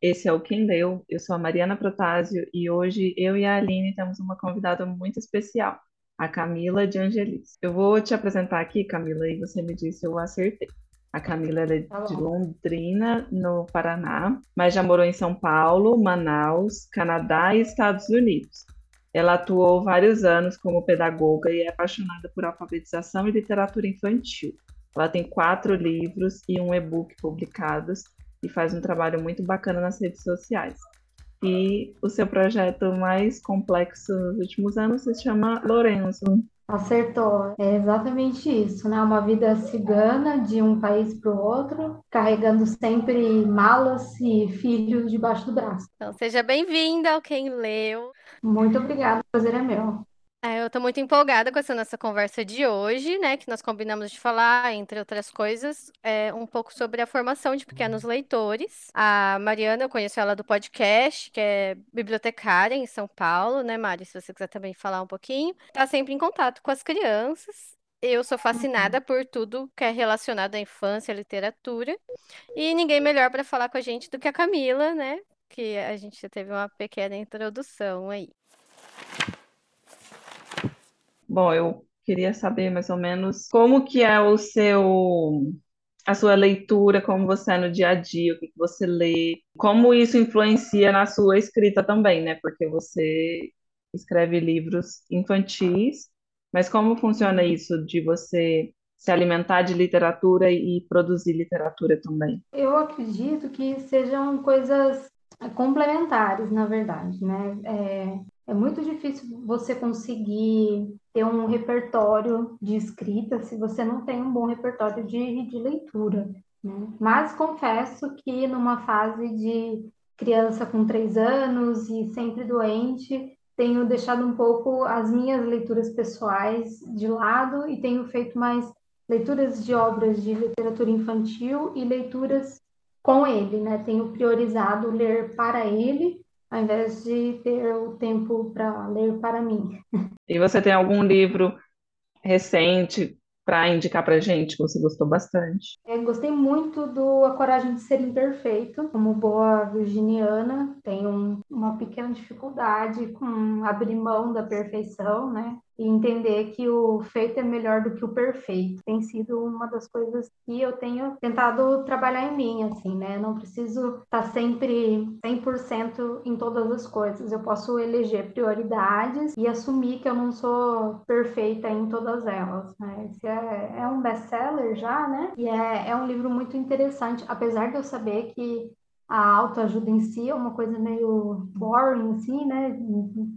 Esse é o Quem Leu. Eu sou a Mariana Protásio e hoje eu e a Aline temos uma convidada muito especial, a Camila de Angelis. Eu vou te apresentar aqui, Camila, e você me diz se eu acertei. A Camila é Tá de. Londrina, no Paraná, mas já morou em São Paulo, Manaus, Canadá e Estados Unidos. Ela atuou vários anos como pedagoga e é apaixonada por alfabetização e literatura infantil. Ela tem quatro livros e um e-book publicados e faz um trabalho muito bacana nas redes sociais. E o seu projeto mais complexo nos últimos anos se chama Lorenzo. Acertou. É exatamente isso, né? Uma vida cigana de um país para o outro, carregando sempre malas e filhos debaixo do braço. Então, seja bem-vinda ao Quem Leu. Muito obrigada, o prazer é meu. É, eu estou muito empolgada com essa nossa conversa de hoje, né? Que nós combinamos de falar, entre outras coisas, é, um pouco sobre a formação de pequenos leitores. A Mariana, eu conheço ela do podcast, que é bibliotecária em São Paulo, né, Mari? Se você quiser também falar um pouquinho. Está sempre em contato com as crianças. Eu sou fascinada por tudo que é relacionado à infância, à literatura. E ninguém melhor para falar com a gente do que a Camila, né? Que a gente já teve uma pequena introdução aí. Bom, eu queria saber mais ou menos como que é o seu, a sua leitura, como você é no dia a dia, o que você lê, como isso influencia na sua escrita também, né? Porque você escreve livros infantis, mas como funciona isso de você se alimentar de literatura e produzir literatura também? Eu acredito que sejam coisas complementares, na verdade, né? É, é muito difícil você conseguir ter um repertório de escrita se você não tem um bom repertório de, de leitura, né? Mas confesso que numa fase de criança com três anos e sempre doente, tenho deixado um pouco as minhas leituras pessoais de lado e tenho feito mais leituras de obras de literatura infantil e leituras com ele, né? Tenho priorizado ler para ele, ao invés de ter o tempo para ler para mim. E você tem algum livro recente para indicar para gente que você gostou bastante? Eu gostei muito do A Coragem de Ser Imperfeito, como boa virginiana, tenho um, uma pequena dificuldade com abrir mão da perfeição, né? E entender que o feito é melhor do que o perfeito. Tem sido uma das coisas que eu tenho tentado trabalhar em mim, assim, né? Não preciso estar sempre 100% em todas as coisas. Eu posso eleger prioridades e assumir que eu não sou perfeita em todas elas, né? Esse é, é um best-seller já, né? E é, é um livro muito interessante, apesar de eu saber que a autoajuda em si é uma coisa meio boring, assim, né?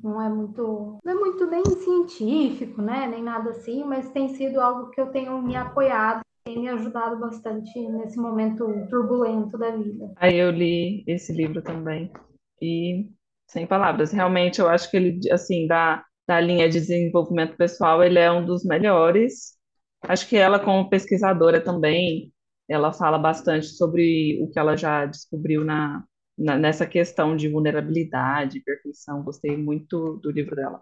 Não é muito, não é muito nem científico, né? Nem nada assim, mas tem sido algo que eu tenho me apoiado, tem me ajudado bastante nesse momento turbulento da vida. Aí eu li esse livro também e sem palavras, realmente eu acho que ele, assim, da, da linha de desenvolvimento pessoal, ele é um dos melhores. Acho que ela, como pesquisadora também, ela fala bastante sobre o que ela já descobriu na, na- nessa questão de vulnerabilidade, perfeição. Gostei muito do livro dela.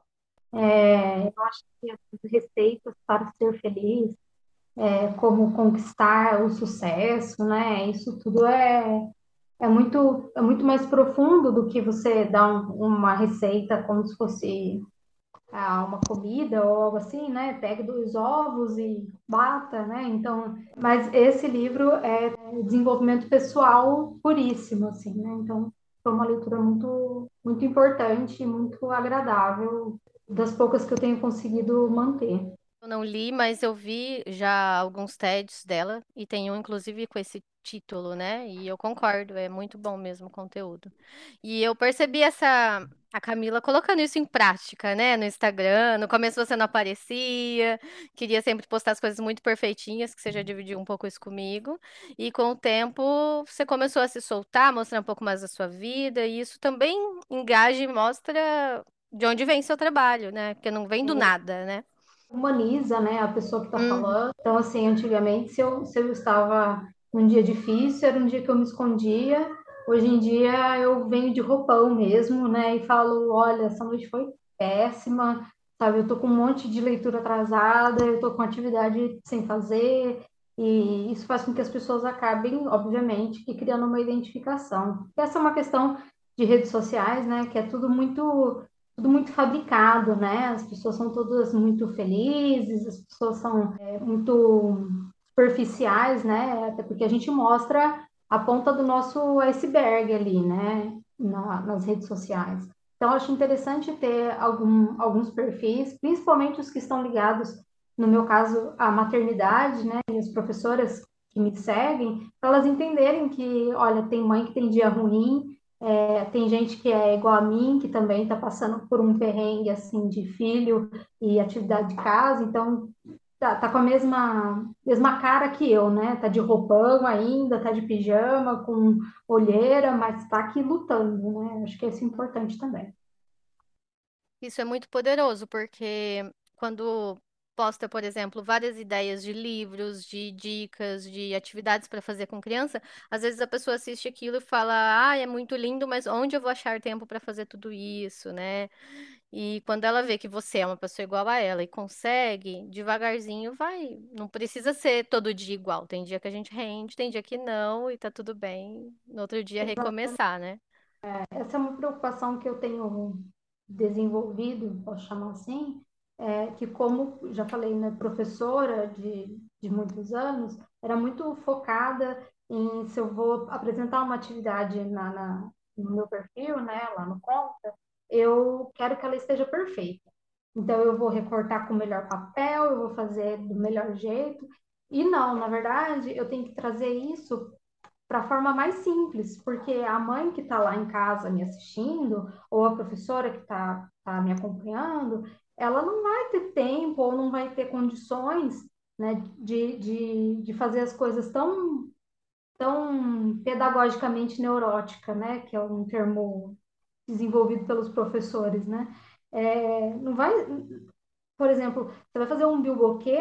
É, eu acho que as receitas para ser feliz, é, como conquistar o sucesso, né? Isso tudo é, é muito, é muito mais profundo do que você dar um- uma receita como se fosse ah, uma comida ou algo assim, né? Pegue dois ovos e bata, né? Então, mas esse livro é desenvolvimento pessoal puríssimo, assim, né? Então, foi uma leitura muito, muito importante, muito agradável, das poucas que eu tenho conseguido manter. Eu não li, mas eu vi já alguns TEDs dela e tem um, inclusive, com esse título, né? E eu concordo, é muito bom mesmo o conteúdo. E eu percebi essa a Camila colocando isso em prática, né? No Instagram. No começo você não aparecia, queria sempre postar as coisas muito perfeitinhas, que você já dividiu um pouco isso comigo. E com o tempo você começou a se soltar, mostrar um pouco mais da sua vida, e isso também engaja e mostra de onde vem seu trabalho, né? Porque não vem do nada, né? humaniza, né, a pessoa que está Uhum. falando. Então, assim, antigamente, se eu, se eu estava num dia difícil, era um dia que eu me escondia. Hoje em dia, eu venho de roupão mesmo, né, e falo, olha, essa noite foi péssima, sabe? Eu tô com um monte de leitura atrasada, eu tô com atividade sem fazer, E isso faz com que as pessoas acabem, obviamente, criando uma identificação. Essa é uma questão de redes sociais, né? Que é tudo muito, tudo muito fabricado, né? As pessoas são todas muito felizes, as pessoas são é, muito superficiais, né? Até porque a gente mostra a ponta do nosso iceberg ali, né? Na, nas redes sociais. Então, acho interessante ter algum, alguns perfis, principalmente os que estão ligados no meu caso, a maternidade, né, e as professoras que me seguem, para elas entenderem que, olha, tem mãe que tem dia ruim, é, tem gente que é igual a mim, que também está passando por um perrengue, assim, de filho e atividade de casa, então tá, tá com a mesma, mesma cara que eu, né, tá de roupão ainda, tá de pijama, com olheira, mas tá aqui lutando, né, acho que isso é importante também. Isso é muito poderoso, porque quando posta, por exemplo, várias ideias de livros, de dicas, de atividades para fazer com criança, às vezes a pessoa assiste aquilo e fala: "Ah, é muito lindo, mas onde eu vou achar tempo para fazer tudo isso, né?" E quando ela vê que você é uma pessoa igual a ela e consegue, devagarzinho vai. Não precisa ser todo dia igual. Tem dia que a gente rende, tem dia que não, e tá tudo bem. No outro dia recomeçar, né? É, essa é uma preocupação que eu tenho desenvolvido, posso chamar assim, é, que como já falei, né, professora de, de muitos anos, era muito focada em se eu vou apresentar uma atividade na, na, no meu perfil, né, lá no Conta, eu quero que ela esteja perfeita. Então, eu vou recortar com o melhor papel, eu vou fazer do melhor jeito. E não, na verdade, eu tenho que trazer isso para a forma mais simples, porque a mãe que está lá em casa me assistindo, ou a professora que está tá me acompanhando, ela não vai ter tempo ou não vai ter condições né, de, de, de fazer as coisas tão, tão pedagogicamente neurótica, né, que é um termo desenvolvido pelos professores, né? É, não vai, por exemplo, você vai fazer um bilboquê,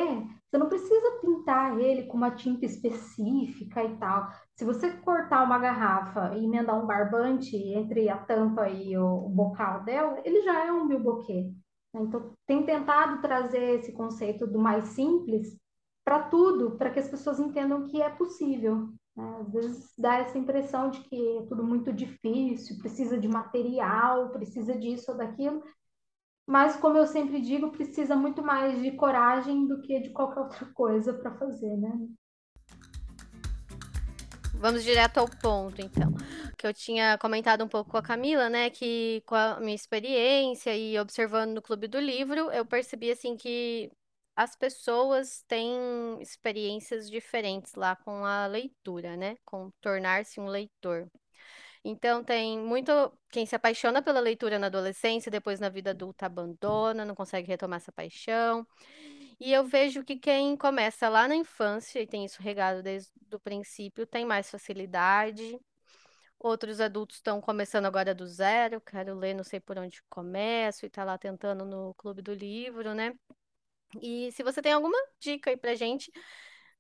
você não precisa pintar ele com uma tinta específica e tal. Se você cortar uma garrafa e emendar um barbante entre a tampa e o, o bocal dela, ele já é um bilboquê. Né? Então, tem tentado trazer esse conceito do mais simples para tudo, para que as pessoas entendam que é possível. Né? Às vezes dá essa impressão de que é tudo muito difícil, precisa de material, precisa disso ou daquilo, mas, como eu sempre digo, precisa muito mais de coragem do que de qualquer outra coisa para fazer, né? Vamos direto ao ponto, então. Que eu tinha comentado um pouco com a Camila, né? Que com a minha experiência e observando no Clube do Livro, eu percebi assim que as pessoas têm experiências diferentes lá com a leitura, né? Com tornar-se um leitor. Então tem muito quem se apaixona pela leitura na adolescência, depois na vida adulta abandona, não consegue retomar essa paixão. E eu vejo que quem começa lá na infância e tem isso regado desde o princípio tem mais facilidade. Outros adultos estão começando agora do zero, quero ler, não sei por onde começo, e tá lá tentando no clube do livro, né? E se você tem alguma dica aí pra gente,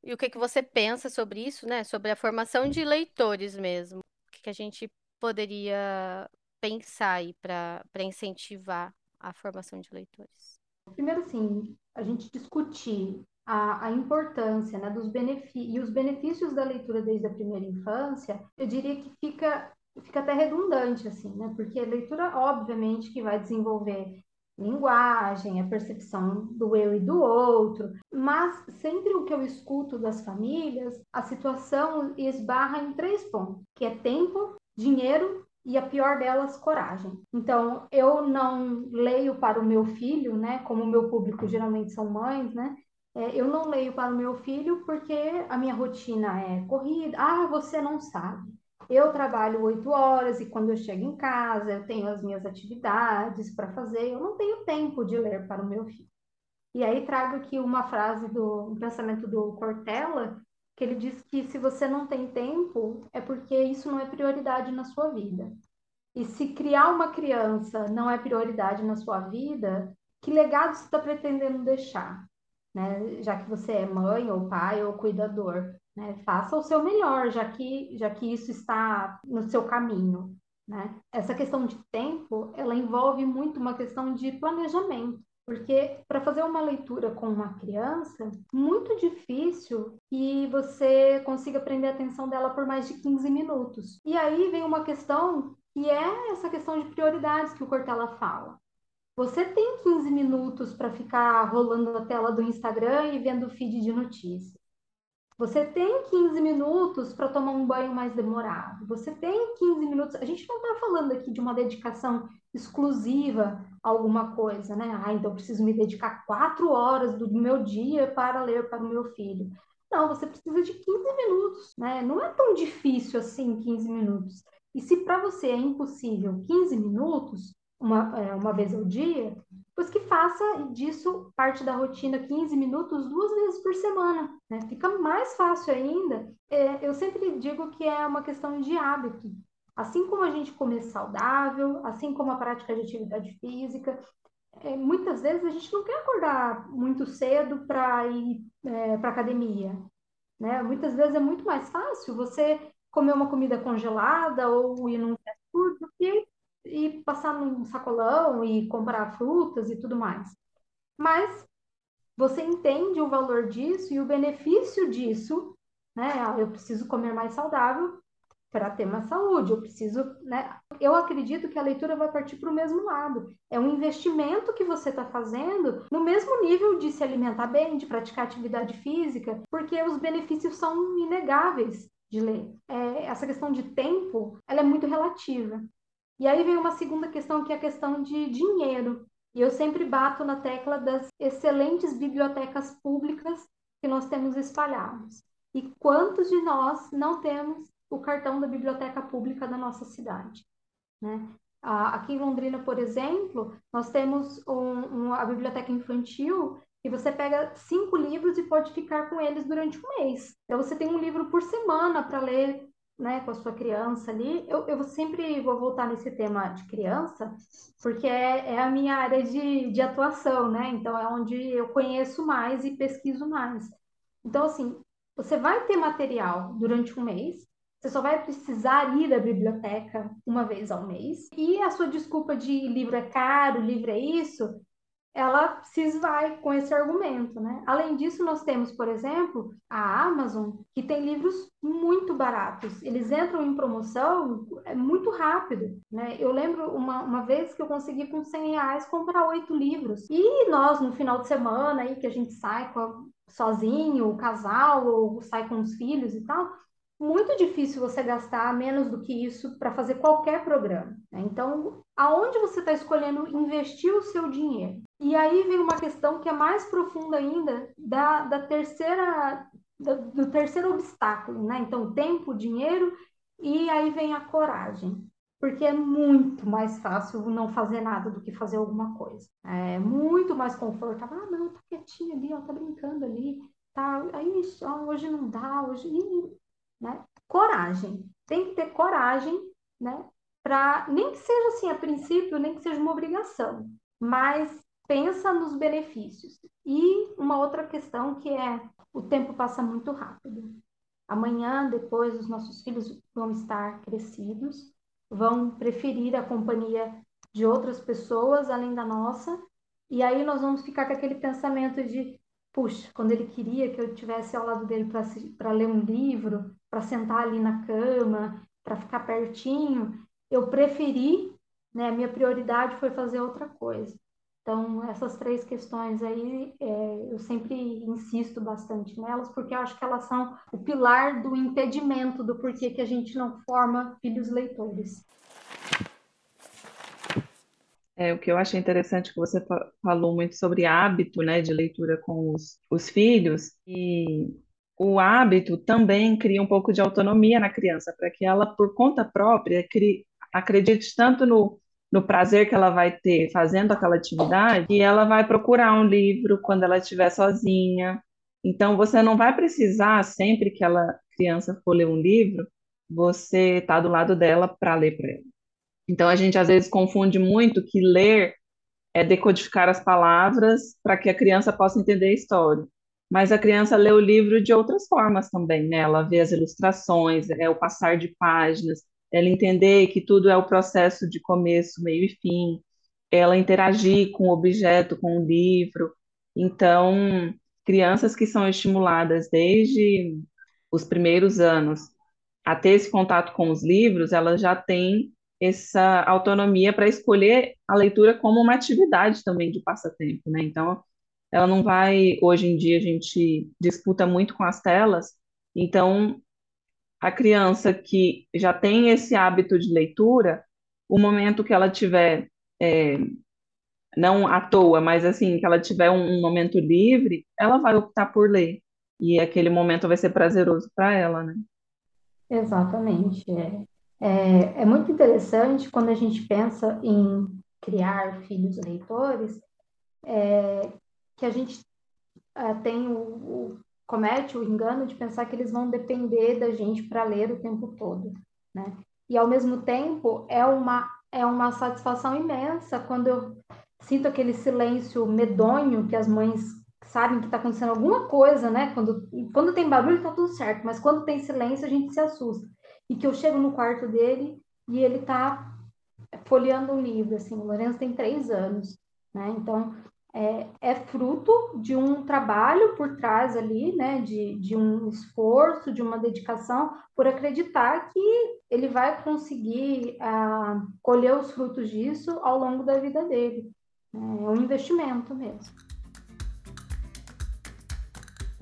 e o que que você pensa sobre isso, né? Sobre a formação de leitores mesmo. O que que a gente poderia pensar aí para para incentivar a formação de leitores? Primeiro, assim, a gente discutir a, a importância né, dos e os benefícios da leitura desde a primeira infância, eu diria que fica, fica até redundante, assim, né? Porque a leitura, obviamente, que vai desenvolver linguagem, a percepção do eu e do outro, mas sempre o que eu escuto das famílias, a situação esbarra em três pontos, que é tempo, dinheiro e a pior delas, coragem. Então, eu não leio para o meu filho, né? Como o meu público geralmente são mães, né? É, eu não leio para o meu filho porque a minha rotina é corrida. Ah, você não sabe. Eu trabalho oito horas e quando eu chego em casa eu tenho as minhas atividades para fazer. Eu não tenho tempo de ler para o meu filho. E aí trago aqui uma frase do um pensamento do Cortella que ele diz que se você não tem tempo, é porque isso não é prioridade na sua vida. E se criar uma criança não é prioridade na sua vida, que legado você está pretendendo deixar? Né? Já que você é mãe, ou pai, ou cuidador. Né? Faça o seu melhor, já que, já que isso está no seu caminho. Né? Essa questão de tempo, ela envolve muito uma questão de planejamento. Porque para fazer uma leitura com uma criança, muito difícil que você consiga prender a atenção dela por mais de 15 minutos. E aí vem uma questão que é essa questão de prioridades que o Cortella fala. Você tem 15 minutos para ficar rolando a tela do Instagram e vendo o feed de notícias. Você tem 15 minutos para tomar um banho mais demorado. Você tem 15 minutos. A gente não está falando aqui de uma dedicação exclusiva a alguma coisa, né? Ah, então preciso me dedicar quatro horas do meu dia para ler para o meu filho. Não, você precisa de 15 minutos, né? Não é tão difícil assim 15 minutos. E se para você é impossível 15 minutos, uma, é, uma vez ao dia, pois que faça disso parte da rotina 15 minutos duas vezes por semana. Né? Fica mais fácil ainda. É, eu sempre digo que é uma questão de hábito. Assim como a gente comer saudável, assim como a prática de atividade física, é, muitas vezes a gente não quer acordar muito cedo para ir é, para academia. Né? Muitas vezes é muito mais fácil você comer uma comida congelada ou ir num fast food do que e passar num sacolão e comprar frutas e tudo mais. Mas você entende o valor disso e o benefício disso, né? Ah, eu preciso comer mais saudável para ter mais saúde, eu preciso, né? Eu acredito que a leitura vai partir para o mesmo lado. É um investimento que você está fazendo no mesmo nível de se alimentar bem, de praticar atividade física, porque os benefícios são inegáveis de ler. É, essa questão de tempo, ela é muito relativa. E aí vem uma segunda questão, que é a questão de dinheiro. E eu sempre bato na tecla das excelentes bibliotecas públicas que nós temos espalhados. E quantos de nós não temos o cartão da biblioteca pública da nossa cidade? Né? Aqui em Londrina, por exemplo, nós temos um, um, a biblioteca infantil e você pega cinco livros e pode ficar com eles durante um mês. Então você tem um livro por semana para ler né, com a sua criança ali. Eu, eu sempre vou voltar nesse tema de criança, porque é, é a minha área de, de atuação, né? Então é onde eu conheço mais e pesquiso mais. Então, assim, você vai ter material durante um mês, você só vai precisar ir à biblioteca uma vez ao mês. E a sua desculpa de livro é caro, livro é isso, ela se esvai com esse argumento, né? Além disso, nós temos, por exemplo, a Amazon, que tem livros muito baratos. Eles entram em promoção é muito rápido, né? Eu lembro uma, uma vez que eu consegui com 100 reais comprar oito livros. E nós, no final de semana aí, que a gente sai a, sozinho, o casal, ou sai com os filhos e tal, muito difícil você gastar menos do que isso para fazer qualquer programa. Né? Então, aonde você está escolhendo investir o seu dinheiro? E aí vem uma questão que é mais profunda ainda da, da terceira do, do terceiro obstáculo, né? Então, tempo, dinheiro e aí vem a coragem. Porque é muito mais fácil não fazer nada do que fazer alguma coisa. É muito mais confortável. Ah, não, tá quietinho ali, ó, tá brincando ali. Tá, aí, ó, hoje não dá, hoje né? Coragem. Tem que ter coragem, né? Para nem que seja assim a princípio, nem que seja uma obrigação, mas pensa nos benefícios. E uma outra questão que é o tempo passa muito rápido. Amanhã, depois, os nossos filhos vão estar crescidos, vão preferir a companhia de outras pessoas além da nossa, e aí nós vamos ficar com aquele pensamento de puxa, quando ele queria que eu tivesse ao lado dele para ler um livro, para sentar ali na cama, para ficar pertinho, eu preferi, né, minha prioridade foi fazer outra coisa. Então, essas três questões aí, é, eu sempre insisto bastante nelas, porque eu acho que elas são o pilar do impedimento do porquê que a gente não forma filhos leitores. É, o que eu achei interessante que você falou muito sobre hábito, né, de leitura com os, os filhos, e o hábito também cria um pouco de autonomia na criança, para que ela, por conta própria, crie, acredite tanto no, no prazer que ela vai ter fazendo aquela atividade, e ela vai procurar um livro quando ela estiver sozinha. Então, você não vai precisar, sempre que ela criança for ler um livro, você tá do lado dela para ler para ela. Então, a gente às vezes confunde muito que ler é decodificar as palavras para que a criança possa entender a história. Mas a criança lê o livro de outras formas também, né? Ela vê as ilustrações, é o passar de páginas, ela entender que tudo é o processo de começo, meio e fim. ela interagir com o objeto, com o livro. Então, crianças que são estimuladas desde os primeiros anos a ter esse contato com os livros, elas já têm essa autonomia para escolher a leitura como uma atividade também de passatempo, né? Então, ela não vai, hoje em dia a gente disputa muito com as telas, então a criança que já tem esse hábito de leitura, o momento que ela tiver, é, não à toa, mas assim, que ela tiver um, um momento livre, ela vai optar por ler. E aquele momento vai ser prazeroso para ela, né? Exatamente. É. É, é muito interessante quando a gente pensa em criar filhos leitores, é, que a gente é, tem o, o, comete o engano de pensar que eles vão depender da gente para ler o tempo todo, né? E ao mesmo tempo é uma é uma satisfação imensa quando eu sinto aquele silêncio medonho que as mães sabem que está acontecendo alguma coisa, né? Quando, quando tem barulho, tá tudo certo, mas quando tem silêncio, a gente se assusta. E que eu chego no quarto dele e ele está folheando um livro, assim, o Lourenço tem três anos, né? Então, é, é, fruto de um trabalho por trás ali, né? De, de um esforço, de uma dedicação, por acreditar que ele vai conseguir ah, colher os frutos disso ao longo da vida dele. É um investimento mesmo.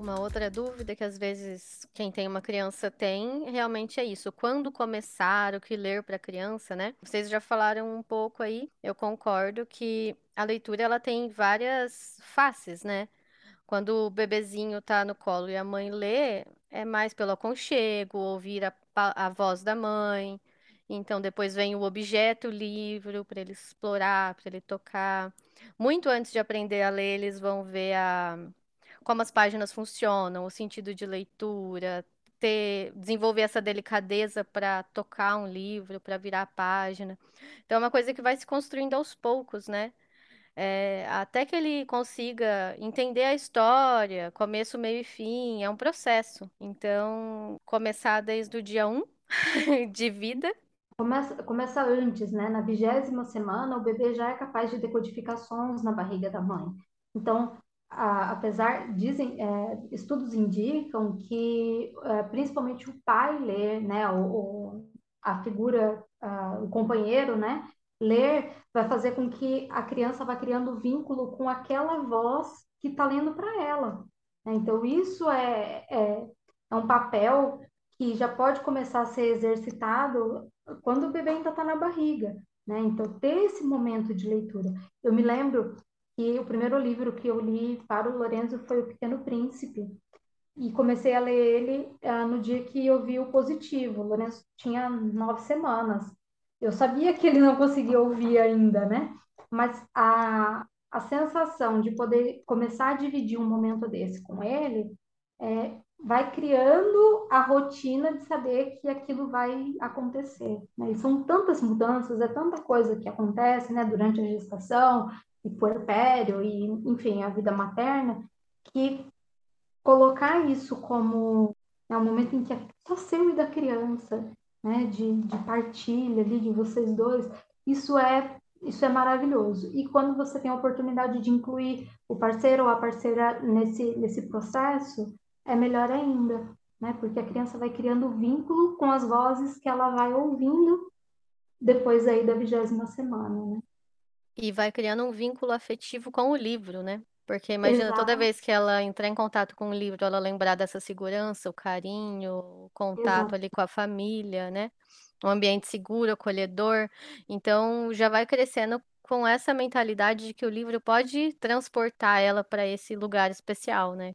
Uma outra dúvida que às vezes quem tem uma criança tem, realmente é isso. Quando começar, o que ler para a criança, né? Vocês já falaram um pouco aí, eu concordo que a leitura ela tem várias faces, né? Quando o bebezinho tá no colo e a mãe lê, é mais pelo aconchego, ouvir a, a voz da mãe. Então depois vem o objeto, o livro, para ele explorar, para ele tocar. Muito antes de aprender a ler, eles vão ver a como as páginas funcionam, o sentido de leitura, ter, desenvolver essa delicadeza para tocar um livro, para virar a página. Então, é uma coisa que vai se construindo aos poucos, né? É, até que ele consiga entender a história, começo, meio e fim, é um processo. Então, começar desde o dia 1 de vida. Começa, começa antes, né? Na vigésima semana, o bebê já é capaz de decodificar sons na barriga da mãe. Então, apesar, dizem, é, estudos indicam que é, principalmente o pai ler, né, o, o a figura, a, o companheiro, né, ler vai fazer com que a criança vá criando vínculo com aquela voz que está lendo para ela. Né? Então, isso é, é, é um papel que já pode começar a ser exercitado quando o bebê ainda está na barriga. Né? Então, ter esse momento de leitura. Eu me lembro que o primeiro livro que eu li para o Lorenzo foi O Pequeno Príncipe. E comecei a ler ele uh, no dia que eu vi o positivo. O Lourenço tinha nove semanas. Eu sabia que ele não conseguia ouvir ainda, né? Mas a, a sensação de poder começar a dividir um momento desse com ele é, vai criando a rotina de saber que aquilo vai acontecer. Né? E são tantas mudanças, é tanta coisa que acontece né, durante a gestação, e puerpério e, enfim, a vida materna, que colocar isso como é um momento em que é só seu e da criança, né, de, de partilha ali de vocês dois, isso é isso é maravilhoso. E quando você tem a oportunidade de incluir o parceiro ou a parceira nesse, nesse processo, é melhor ainda, né? Porque a criança vai criando vínculo com as vozes que ela vai ouvindo depois aí da vigésima semana, né? E vai criando um vínculo afetivo com o livro, né? Porque imagina, toda Exato, vez que ela entrar em contato com o livro, ela lembrar dessa segurança, o carinho, o contato exato. ali com a família, né? Um ambiente seguro, acolhedor. Então, já vai crescendo com essa mentalidade de que o livro pode transportar ela para esse lugar especial, né?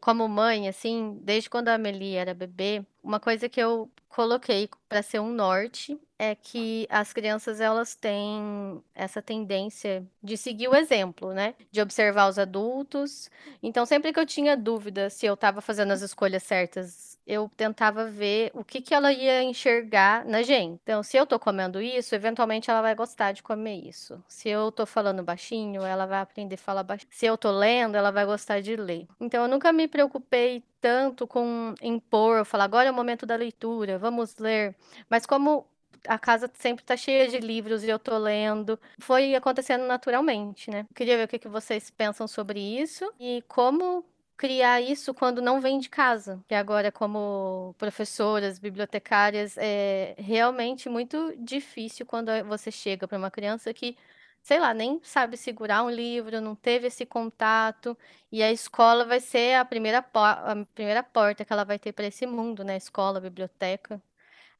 Como mãe, assim, desde quando a Amelie era bebê, uma coisa que eu coloquei para ser um norte é que as crianças elas têm essa tendência de seguir o exemplo, né? De observar os adultos. Então, sempre que eu tinha dúvida se eu estava fazendo as escolhas certas, eu tentava ver o que que ela ia enxergar na gente. Então, se eu tô comendo isso, eventualmente ela vai gostar de comer isso. Se eu tô falando baixinho, ela vai aprender a falar baixinho. Se eu tô lendo, ela vai gostar de ler. Então, eu nunca me preocupei tanto com impor, falar agora é o momento da leitura, vamos ler. Mas como a casa sempre tá cheia de livros e eu tô lendo. Foi acontecendo naturalmente, né? Queria ver o que, que vocês pensam sobre isso e como criar isso quando não vem de casa. Que agora, como professoras, bibliotecárias, é realmente muito difícil quando você chega para uma criança que, sei lá, nem sabe segurar um livro, não teve esse contato, e a escola vai ser a primeira, a primeira porta que ela vai ter para esse mundo, né? Escola, biblioteca.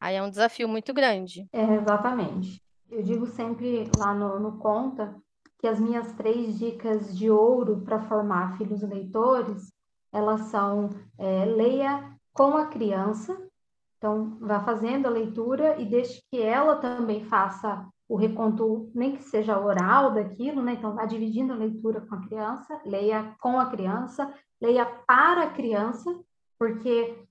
Aí é um desafio muito grande. É, exatamente. Eu digo sempre lá no, no Conta que as minhas três dicas de ouro para formar filhos leitores, elas são é, leia com a criança, então vá fazendo a leitura e deixe que ela também faça o reconto, nem que seja oral daquilo, né? Então vá dividindo a leitura com a criança, leia com a criança, leia para a criança, porque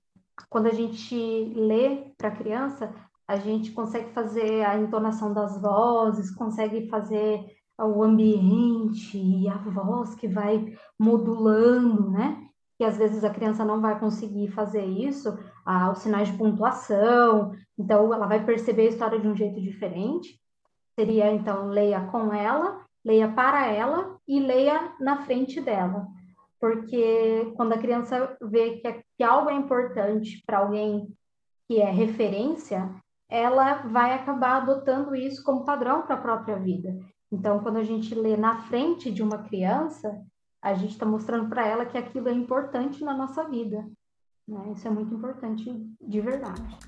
quando a gente lê para a criança, a gente consegue fazer a entonação das vozes, consegue fazer o ambiente e a voz que vai modulando, né? Que às vezes a criança não vai conseguir fazer isso, ah, os sinais de pontuação, então ela vai perceber a história de um jeito diferente. Seria então leia com ela, leia para ela e leia na frente dela porque quando a criança vê que, é, que algo é importante para alguém que é referência, ela vai acabar adotando isso como padrão para a própria vida. Então, quando a gente lê na frente de uma criança, a gente está mostrando para ela que aquilo é importante na nossa vida. Né? Isso é muito importante de verdade.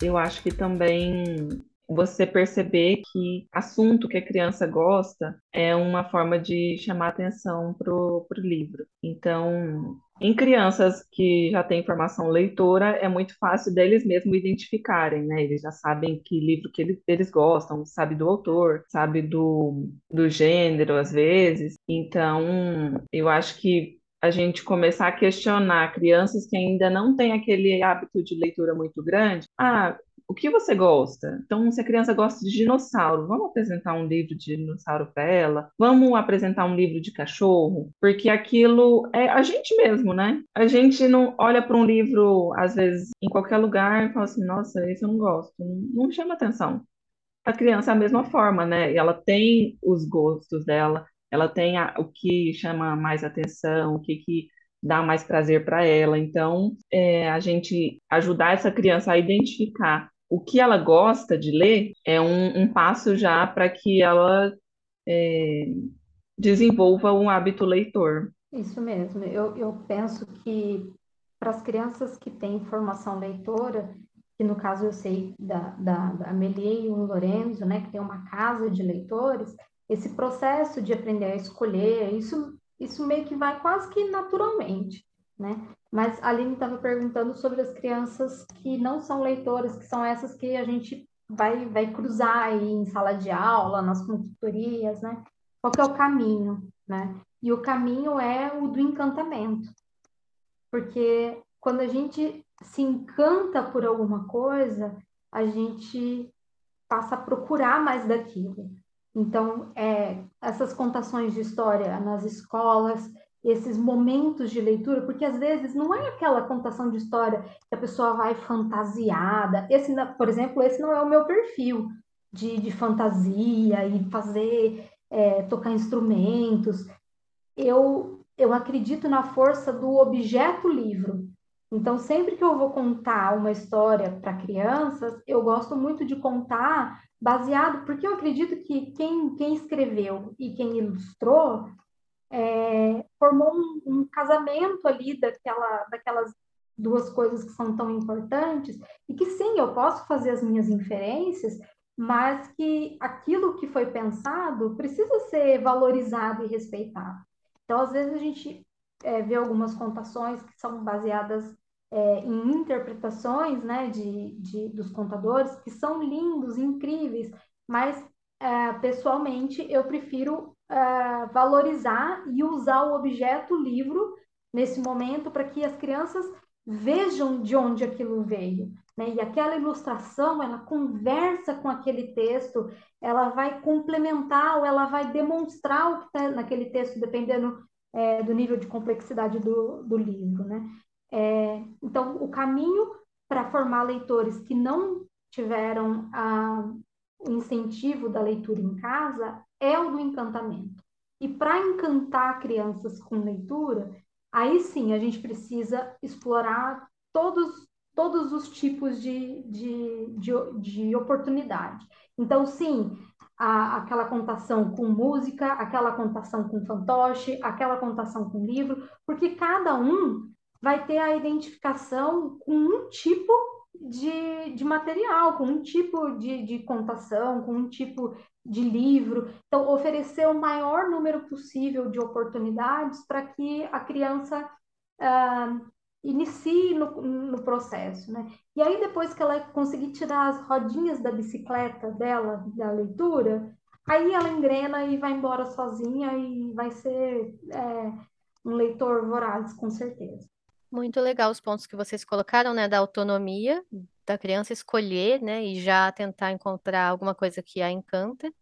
Eu acho que também você perceber que assunto que a criança gosta é uma forma de chamar atenção para o livro. Então, em crianças que já têm formação leitora, é muito fácil deles mesmos identificarem, né? Eles já sabem que livro que eles, eles gostam, sabe do autor, sabe do, do gênero, às vezes. Então, eu acho que a gente começar a questionar crianças que ainda não têm aquele hábito de leitura muito grande. Ah, o que você gosta? Então, se a criança gosta de dinossauro, vamos apresentar um livro de dinossauro para ela? Vamos apresentar um livro de cachorro? Porque aquilo é a gente mesmo, né? A gente não olha para um livro, às vezes, em qualquer lugar e fala assim: nossa, isso eu não gosto, não, não chama atenção. A criança é a mesma forma, né? Ela tem os gostos dela, ela tem a, o que chama mais atenção, o que, que dá mais prazer para ela. Então, é, a gente ajudar essa criança a identificar o que ela gosta de ler é um, um passo já para que ela é, desenvolva um hábito leitor. Isso mesmo. Eu, eu penso que para as crianças que têm formação leitora, que no caso eu sei da, da, da Amelie e o Lorenzo, né, que tem uma casa de leitores, esse processo de aprender a escolher, isso, isso meio que vai quase que naturalmente, né? Mas a Aline estava perguntando sobre as crianças que não são leitoras, que são essas que a gente vai, vai cruzar aí em sala de aula, nas consultorias, né? Qual que é o caminho, né? E o caminho é o do encantamento. Porque quando a gente se encanta por alguma coisa, a gente passa a procurar mais daquilo. Então, é, essas contações de história nas escolas, esses momentos de leitura, porque às vezes não é aquela contação de história que a pessoa vai fantasiada. Esse, por exemplo, esse não é o meu perfil de, de fantasia e fazer, é, tocar instrumentos. Eu, eu acredito na força do objeto livro. Então, sempre que eu vou contar uma história para crianças, eu gosto muito de contar baseado, porque eu acredito que quem, quem escreveu e quem ilustrou é, formou um, um, casamento ali daquela, daquelas duas coisas que são tão importantes, e que sim, eu posso fazer as minhas inferências, mas que aquilo que foi pensado precisa ser valorizado e respeitado. Então, às vezes, a gente é, vê algumas contações que são baseadas é, em interpretações né, de, de, dos contadores, que são lindos, incríveis, mas é, pessoalmente eu prefiro é, valorizar e usar o objeto livro nesse momento para que as crianças vejam de onde aquilo veio. Né? E aquela ilustração, ela conversa com aquele texto, ela vai complementar ou ela vai demonstrar o que está naquele texto, dependendo é, do nível de complexidade do, do livro. Né? É, então, o caminho para formar leitores que não tiveram a, o incentivo da leitura em casa é o do encantamento. E para encantar crianças com leitura, aí sim a gente precisa explorar todos, todos os tipos de, de, de, de oportunidade. Então, sim, a, aquela contação com música, aquela contação com fantoche, aquela contação com livro, porque cada um vai ter a identificação com um tipo de, de material, com um tipo de, de contação, com um tipo de livro. Então, oferecer o maior número possível de oportunidades para que a criança uh, inicie no, no processo, né? E aí, depois que ela conseguir tirar as rodinhas da bicicleta dela, da leitura, aí ela engrena e vai embora sozinha e vai ser é, um leitor voraz, com certeza. Muito legal os pontos que vocês colocaram, né, da autonomia da criança escolher, né, e já tentar encontrar alguma coisa que a encanta,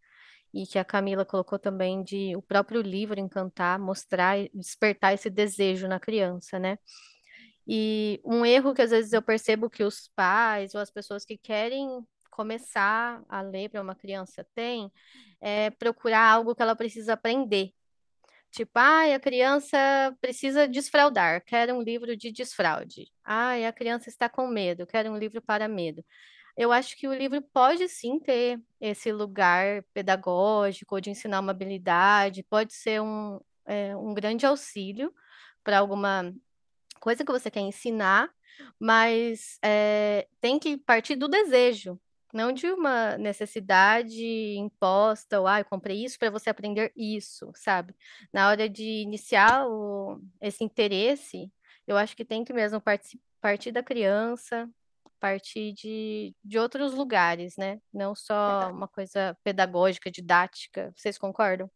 e que a Camila colocou também de o próprio livro encantar, mostrar despertar esse desejo na criança, né? E um erro que às vezes eu percebo que os pais ou as pessoas que querem começar a ler para uma criança têm é procurar algo que ela precisa aprender, Tipo, ai, a criança precisa desfraudar, quer um livro de desfraude. Ai, a criança está com medo, quer um livro para medo. Eu acho que o livro pode sim ter esse lugar pedagógico, de ensinar uma habilidade, pode ser um, é, um grande auxílio para alguma coisa que você quer ensinar, mas é, tem que partir do desejo, não de uma necessidade imposta, ou ah, eu comprei isso para você aprender isso, sabe? Na hora de iniciar o, esse interesse, eu acho que tem que mesmo partir, partir da criança, partir de, de outros lugares, né? Não só uma coisa pedagógica, didática. Vocês concordam?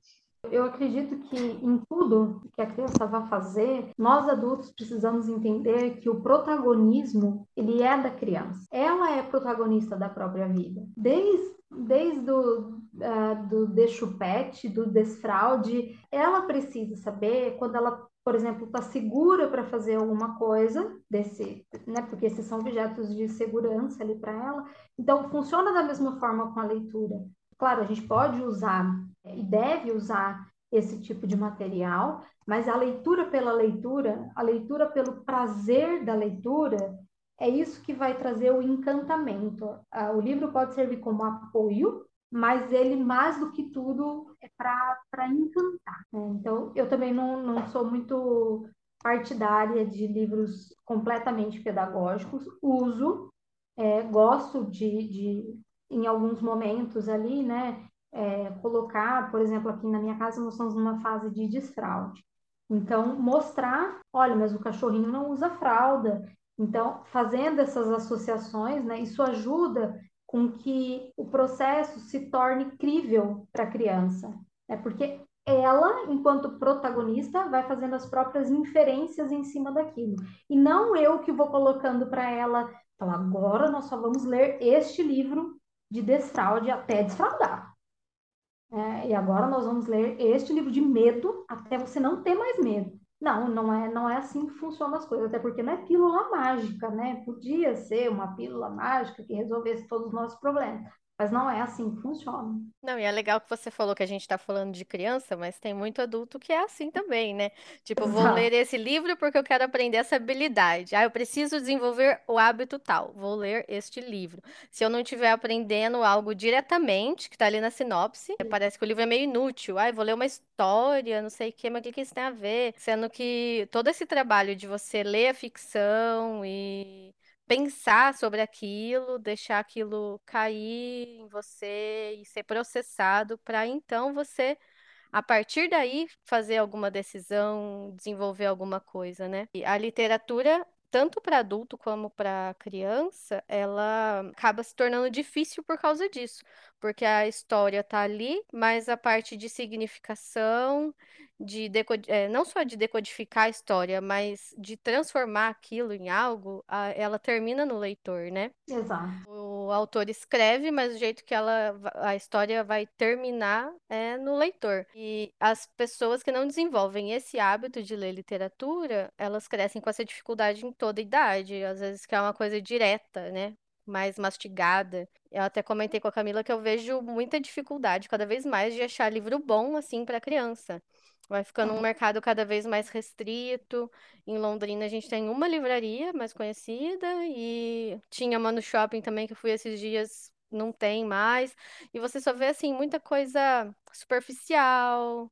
Eu acredito que em tudo que a criança vai fazer, nós adultos precisamos entender que o protagonismo ele é da criança. Ela é protagonista da própria vida. Desde desde o uh, do deschupete, do desfraude, ela precisa saber quando ela, por exemplo, está segura para fazer alguma coisa desse, né? Porque esses são objetos de segurança ali para ela. Então funciona da mesma forma com a leitura. Claro, a gente pode usar e deve usar esse tipo de material, mas a leitura pela leitura, a leitura pelo prazer da leitura, é isso que vai trazer o encantamento. Ah, o livro pode servir como apoio, mas ele, mais do que tudo, é para encantar. Né? Então, eu também não, não sou muito partidária de livros completamente pedagógicos, uso, é, gosto de, de em alguns momentos ali, né, é, colocar, por exemplo, aqui na minha casa nós estamos numa fase de desfraude. Então, mostrar, olha, mas o cachorrinho não usa fralda. Então, fazendo essas associações, né, isso ajuda com que o processo se torne crível para a criança. É porque ela, enquanto protagonista, vai fazendo as próprias inferências em cima daquilo. E não eu que vou colocando para ela, agora nós só vamos ler este livro de desfraude até desfraudar. É, e agora nós vamos ler este livro de medo até você não ter mais medo. Não, não é, não é assim que funcionam as coisas, até porque não é pílula mágica, né? Podia ser uma pílula mágica que resolvesse todos os nossos problemas. Mas não é assim que funciona. Não, e é legal que você falou que a gente está falando de criança, mas tem muito adulto que é assim também, né? Tipo, vou Exato. ler esse livro porque eu quero aprender essa habilidade. Ah, eu preciso desenvolver o hábito tal. Vou ler este livro. Se eu não estiver aprendendo algo diretamente, que está ali na sinopse, parece que o livro é meio inútil. Ah, eu vou ler uma história, não sei o quê, mas o que que isso tem a ver? Sendo que todo esse trabalho de você ler a ficção e pensar sobre aquilo, deixar aquilo cair em você e ser processado para então você a partir daí fazer alguma decisão, desenvolver alguma coisa, né? E a literatura tanto para adulto como para criança, ela acaba se tornando difícil por causa disso, porque a história está ali, mas a parte de significação, de decod... é, não só de decodificar a história, mas de transformar aquilo em algo, a- ela termina no leitor, né? Exato. O autor escreve, mas o jeito que ela, a história vai terminar é no leitor. E as pessoas que não desenvolvem esse hábito de ler literatura, elas crescem com essa dificuldade em toda idade, às vezes que é uma coisa direta, né? mais mastigada. Eu até comentei com a Camila que eu vejo muita dificuldade cada vez mais de achar livro bom assim para criança. Vai ficando um mercado cada vez mais restrito. Em Londrina a gente tem uma livraria mais conhecida e tinha uma no shopping também que eu fui esses dias, não tem mais. E você só vê assim muita coisa superficial,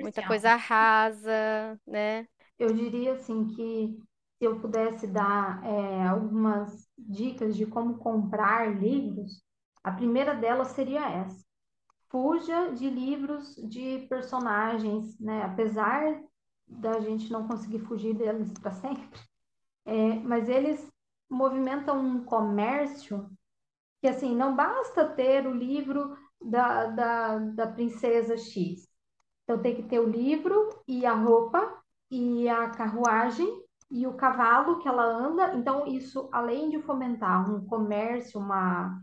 muita coisa rasa, né? Eu diria assim que se eu pudesse dar é, algumas dicas de como comprar livros, a primeira delas seria essa fuja de livros de personagens, né? Apesar da gente não conseguir fugir deles para sempre, é, mas eles movimentam um comércio que, assim, não basta ter o livro da, da, da princesa X. Então, tem que ter o livro e a roupa e a carruagem e o cavalo que ela anda. Então, isso, além de fomentar um comércio, uma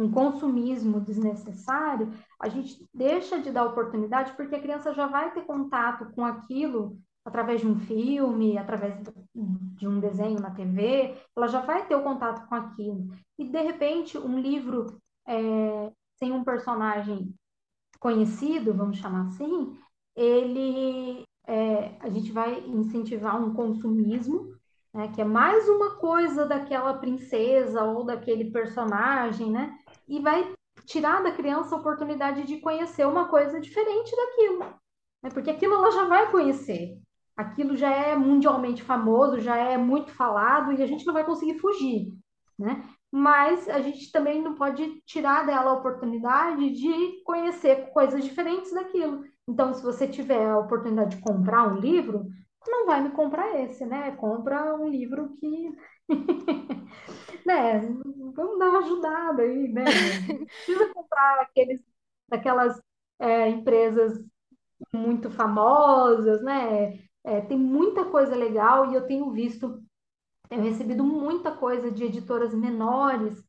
um consumismo desnecessário, a gente deixa de dar oportunidade porque a criança já vai ter contato com aquilo através de um filme, através de um desenho na TV, ela já vai ter o contato com aquilo. E, de repente, um livro é, sem um personagem conhecido, vamos chamar assim, ele é, a gente vai incentivar um consumismo, né, que é mais uma coisa daquela princesa ou daquele personagem, né? e vai tirar da criança a oportunidade de conhecer uma coisa diferente daquilo, né? porque aquilo ela já vai conhecer. Aquilo já é mundialmente famoso, já é muito falado e a gente não vai conseguir fugir, né? Mas a gente também não pode tirar dela a oportunidade de conhecer coisas diferentes daquilo. Então, se você tiver a oportunidade de comprar um livro, não vai me comprar esse, né? Compra um livro que né, vamos dar uma ajudada aí, né? Não precisa comprar aqueles, daquelas é, empresas muito famosas, né? É, tem muita coisa legal e eu tenho visto, tenho recebido muita coisa de editoras menores,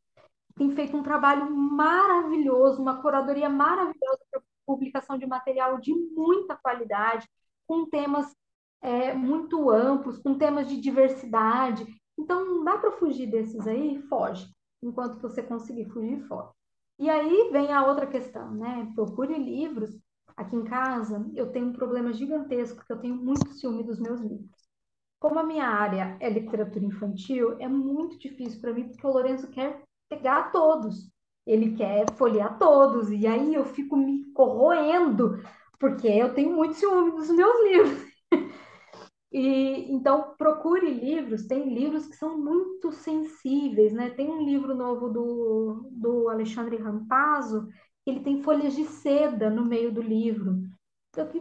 tem feito um trabalho maravilhoso, uma curadoria maravilhosa para publicação de material de muita qualidade, com temas é, muito amplos, com temas de diversidade. Então, dá para fugir desses aí, foge. Enquanto você conseguir fugir, foge. E aí vem a outra questão, né? Procure livros. Aqui em casa, eu tenho um problema gigantesco, que eu tenho muito ciúme dos meus livros. Como a minha área é literatura infantil, é muito difícil para mim, porque o Lourenço quer pegar todos. Ele quer folhear todos. E aí eu fico me corroendo, porque eu tenho muito ciúme dos meus livros. E então procure livros, tem livros que são muito sensíveis, né? Tem um livro novo do, do Alexandre Rampazzo, ele tem folhas de seda no meio do livro.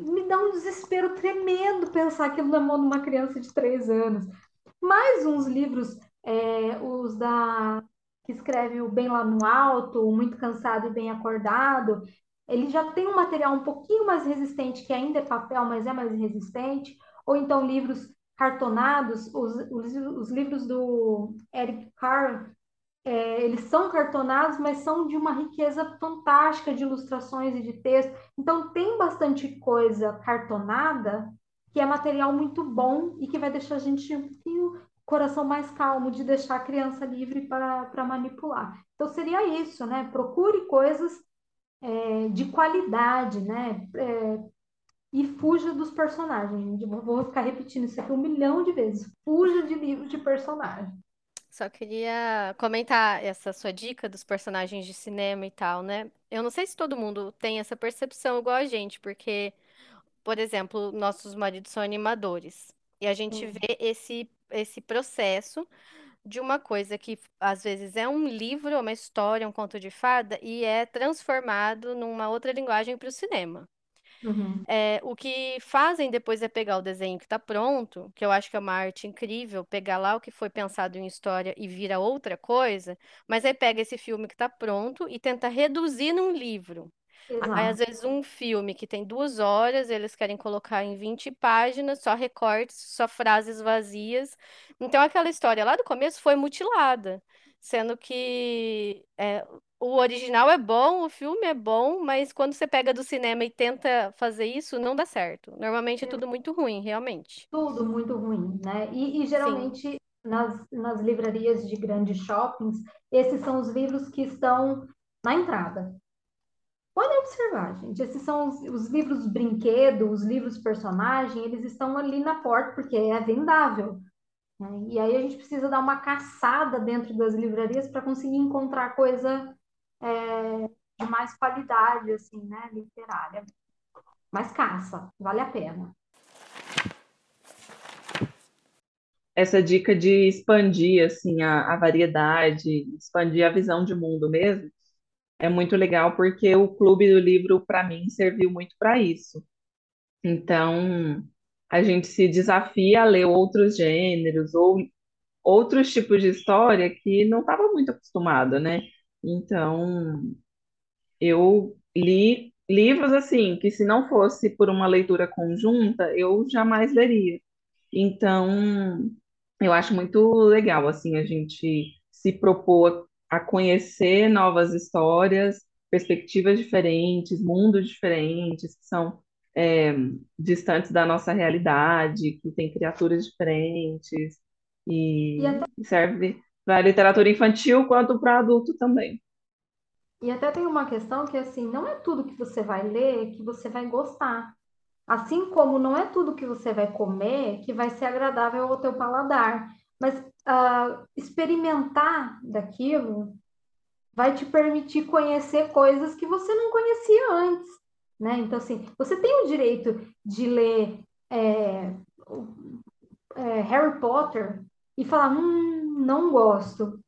Me dá um desespero tremendo pensar aquilo na mão de uma criança de três anos. Mais uns livros, é, os da que escreve o Bem Lá no Alto, Muito Cansado e Bem Acordado, ele já tem um material um pouquinho mais resistente, que ainda é papel, mas é mais resistente ou então livros cartonados, os, os, os livros do Eric Carr, é, eles são cartonados, mas são de uma riqueza fantástica de ilustrações e de texto. Então, tem bastante coisa cartonada que é material muito bom e que vai deixar a gente um pouquinho coração mais calmo de deixar a criança livre para manipular. Então, seria isso, né? Procure coisas é, de qualidade, né? É, e fuja dos personagens. Vou ficar repetindo isso aqui um milhão de vezes. Fuja de livros de personagem. Só queria comentar essa sua dica dos personagens de cinema e tal, né? Eu não sei se todo mundo tem essa percepção igual a gente, porque, por exemplo, nossos maridos são animadores. E a gente Hum. vê esse, esse processo de uma coisa que às vezes é um livro, uma história, um conto de fada, e é transformado numa outra linguagem para o cinema. Uhum. É, o que fazem depois é pegar o desenho que está pronto, que eu acho que é uma arte incrível, pegar lá o que foi pensado em história e vira outra coisa, mas aí pega esse filme que está pronto e tenta reduzir num livro. Aí, às Exato. vezes, um filme que tem duas horas, eles querem colocar em 20 páginas, só recortes, só frases vazias. Então, aquela história lá do começo foi mutilada, sendo que é, o original é bom, o filme é bom, mas quando você pega do cinema e tenta fazer isso, não dá certo. Normalmente é tudo muito ruim, realmente. Tudo muito ruim, né? E, e Sim. geralmente nas, nas livrarias de grandes shoppings, esses são os livros que estão na entrada. Podem observar, gente, esses são os, os livros brinquedo, os livros personagem, eles estão ali na porta porque é vendável. Né? E aí a gente precisa dar uma caçada dentro das livrarias para conseguir encontrar coisa é, de mais qualidade, assim, né, literária. Mas caça, vale a pena. Essa dica de expandir, assim, a, a variedade, expandir a visão de mundo mesmo, é muito legal porque o Clube do Livro, para mim, serviu muito para isso. Então, a gente se desafia a ler outros gêneros ou outros tipos de história que não estava muito acostumada, né? Então, eu li livros assim, que se não fosse por uma leitura conjunta, eu jamais leria. Então, eu acho muito legal assim a gente se propor a conhecer novas histórias, perspectivas diferentes, mundos diferentes, que são é, distantes da nossa realidade, que tem criaturas diferentes, e, E até, serve para literatura infantil quanto para adulto também. e até tem uma questão que, assim, não é tudo que você vai ler que você vai gostar. Assim como não é tudo que você vai comer que vai ser agradável ao teu paladar. Mas ah, experimentar daquilo vai te permitir conhecer coisas que você não conhecia antes, né? Então, assim, você tem o direito de ler é, é, Harry Potter e falar, hum, não gosto.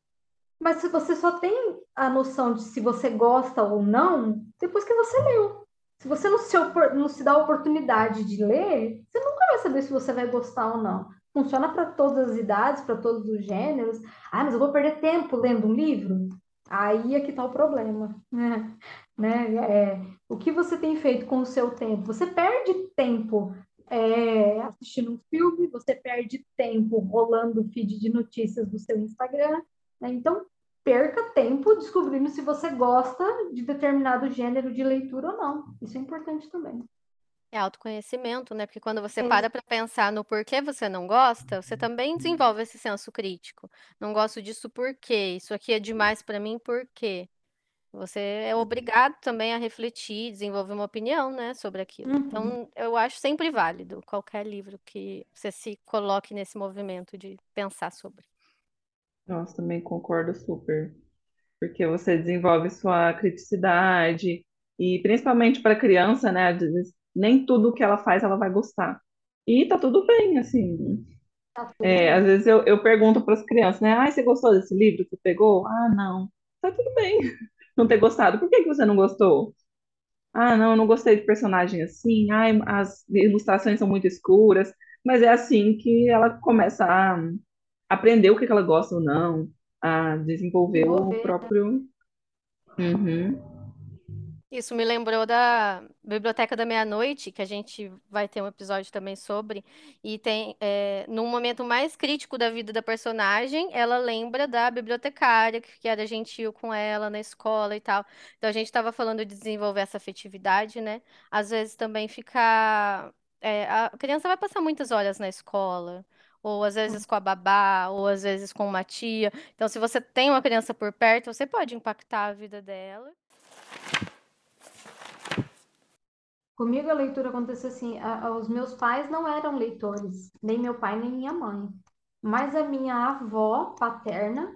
Mas se você só tem a noção de se você gosta ou não, depois que você leu. Se você não se, não se dá a oportunidade de ler, você nunca vai saber se você vai gostar ou não. Funciona para todas as idades, para todos os gêneros. Ah, mas eu vou perder tempo lendo um livro? Aí é que está o problema, né? né? É, o que você tem feito com o seu tempo? Você perde tempo é, assistindo um filme, você perde tempo rolando o feed de notícias do seu Instagram, né? Então, perca tempo descobrindo se você gosta de determinado gênero de leitura ou não. Isso é importante também. É autoconhecimento, né? Porque quando você para para pensar no porquê você não gosta, você também desenvolve esse senso crítico. Não gosto disso por quê? Isso aqui é demais para mim por quê? Você é obrigado também a refletir, desenvolver uma opinião, né, sobre aquilo. Uhum. Então, eu acho sempre válido qualquer livro que você se coloque nesse movimento de pensar sobre. Nossa, também concordo super. Porque você desenvolve sua criticidade, e principalmente para criança, né? Às nem tudo que ela faz ela vai gostar. E tá tudo bem, assim. Tá tudo É, às bem. vezes eu, eu pergunto para as crianças, né? Ah, você gostou desse livro que pegou? Ah, não. Tá tudo bem não ter gostado. Por que que você não gostou? Ah, não, eu não gostei de personagem assim. Ai, as ilustrações são muito escuras. Mas é assim que ela começa a aprender o que que ela gosta ou não, a desenvolver o Desenvolver, né? próprio. Uhum. Isso me lembrou da Biblioteca da Meia-Noite, que a gente vai ter um episódio também sobre. E tem, é, num momento mais crítico da vida da personagem, ela lembra da bibliotecária, que era gentil com ela na escola e tal. Então a gente estava falando de desenvolver essa afetividade, né? Às vezes também ficar. é, a criança vai passar muitas horas na escola. Ou às vezes com a babá, ou às vezes com uma tia. Então, se você tem uma criança por perto, você pode impactar a vida dela. Comigo a leitura aconteceu assim, a- a- os meus pais não eram leitores, nem meu pai nem minha mãe, mas a minha avó paterna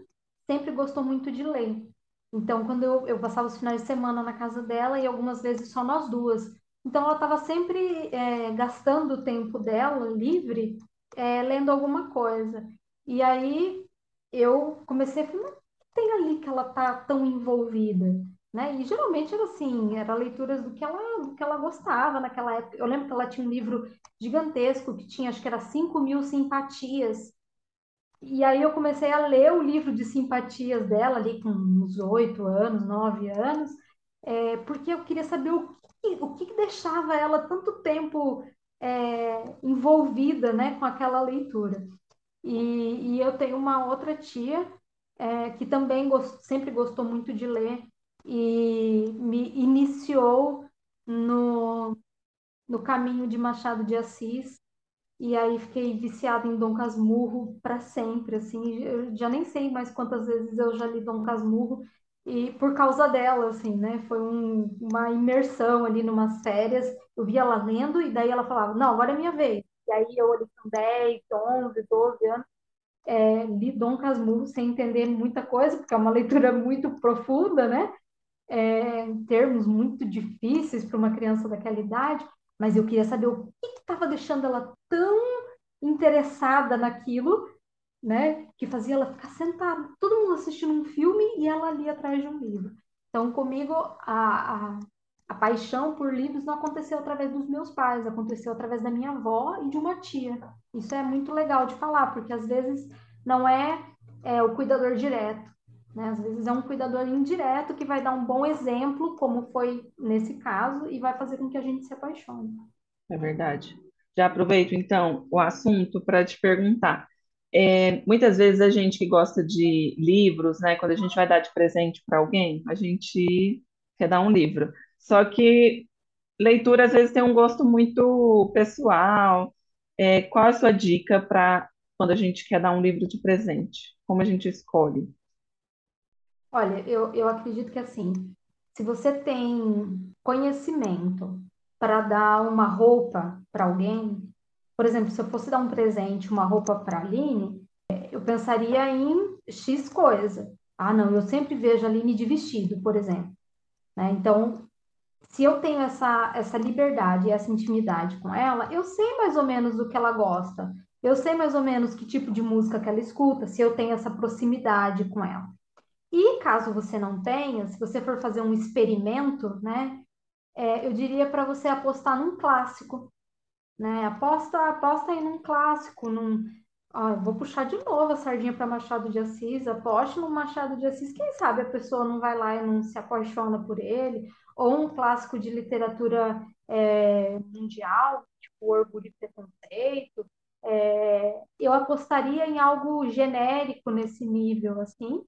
sempre gostou muito de ler. Então, quando eu, eu passava os finais de semana na casa dela e algumas vezes só nós duas. Então, ela estava sempre é, gastando o tempo dela livre é, lendo alguma coisa. E aí eu comecei a falar, o que tem ali que ela tá tão envolvida? Né? E geralmente era assim, era leituras do que ela, do que ela gostava naquela época. Eu lembro que ela tinha um livro gigantesco que tinha, acho que era cinco mil simpatias. E aí eu comecei a ler o livro de simpatias dela ali com uns oito anos, nove anos, é, porque eu queria saber o que, o que deixava ela tanto tempo é, envolvida, né, com aquela leitura. E, e eu tenho uma outra tia é, que também gost, sempre gostou muito de ler e me iniciou no, no caminho de Machado de Assis. e aí fiquei viciada em Dom Casmurro para sempre, assim, eu já nem sei mais quantas vezes eu já li Dom Casmurro, e por causa dela, assim, né, foi um, uma imersão ali numas férias, eu via ela lendo, e daí ela falava, não, agora é minha vez, e aí eu ali com 10, 11, 12 anos, é, li Dom Casmurro sem entender muita coisa, porque é uma leitura muito profunda, né, é, termos muito difíceis para uma criança daquela idade, mas eu queria saber o que estava deixando ela tão interessada naquilo, né, que fazia ela ficar sentada, todo mundo assistindo um filme e ela ali atrás de um livro. Então, comigo, a, a, a paixão por livros não aconteceu através dos meus pais, aconteceu através da minha avó e de uma tia. Isso é muito legal de falar, porque às vezes não é, é o cuidador direto, né? Às vezes é um cuidador indireto que vai dar um bom exemplo, como foi nesse caso, e vai fazer com que a gente se apaixone. É verdade. Já aproveito então o assunto para te perguntar. É, muitas vezes a gente que gosta de livros, né, quando a gente vai dar de presente para alguém, a gente quer dar um livro. Só que leitura às vezes tem um gosto muito pessoal. É, qual a sua dica para quando a gente quer dar um livro de presente? Como a gente escolhe? Olha, eu, eu acredito que assim, se você tem conhecimento para dar uma roupa para alguém, por exemplo, se eu fosse dar um presente, uma roupa para a Aline, eu pensaria em X coisa. Ah, não, eu sempre vejo a Aline de vestido, por exemplo. Né? Então, se eu tenho essa, essa liberdade e essa intimidade com ela, eu sei mais ou menos do que ela gosta. Eu sei mais ou menos que tipo de música que ela escuta, se eu tenho essa proximidade com ela. E caso você não tenha, se você for fazer um experimento, né, é, eu diria para você apostar num clássico, né? Aposta, aposta aí num clássico, num, vou puxar de novo a sardinha para Machado de Assis, aposte no Machado de Assis, quem sabe a pessoa não vai lá e não se apaixona por ele, ou um clássico de literatura é, mundial, tipo Orgulho e Preconceito, é, eu apostaria em algo genérico nesse nível, assim,